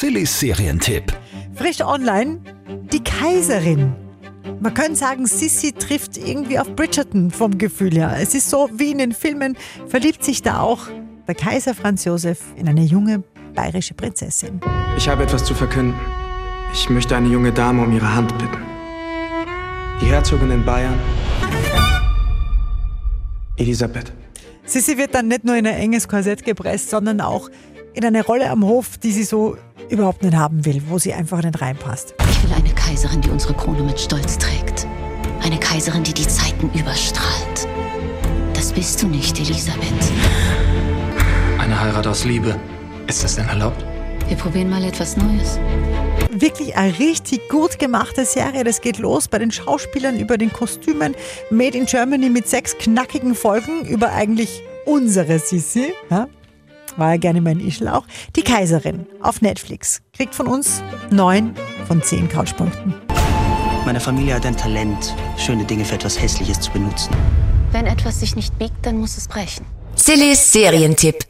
Sillys Serientipp. Frisch online, die Kaiserin. Man könnte sagen, Sissy trifft irgendwie auf Bridgerton vom Gefühl her. Es ist so wie in den Filmen, verliebt sich da auch der Kaiser Franz Josef in eine junge bayerische Prinzessin. Ich habe etwas zu verkünden. Ich möchte eine junge Dame um ihre Hand bitten. Die Herzogin in Bayern, Elisabeth. Sissy wird dann nicht nur in ein enges Korsett gepresst, sondern auch in eine Rolle am Hof, die sie so überhaupt nicht haben will, wo sie einfach nicht reinpasst. Ich will eine Kaiserin, die unsere Krone mit Stolz trägt. Eine Kaiserin, die die Zeiten überstrahlt. Das bist du nicht, Elisabeth. Eine Heirat aus Liebe. Ist das denn erlaubt? Wir probieren mal etwas Neues. Wirklich eine richtig gut gemachte Serie. Das geht los bei den Schauspielern über den Kostümen. Made in Germany mit sechs knackigen Folgen über eigentlich unsere Sissi. Ja? War ja gerne mein Ischl auch. Die Kaiserin auf Netflix. Kriegt von uns neun von zehn Couchpunkten. Meine Familie hat ein Talent, schöne Dinge für etwas Hässliches zu benutzen. Wenn etwas sich nicht biegt, dann muss es brechen. Sillys Serientipp.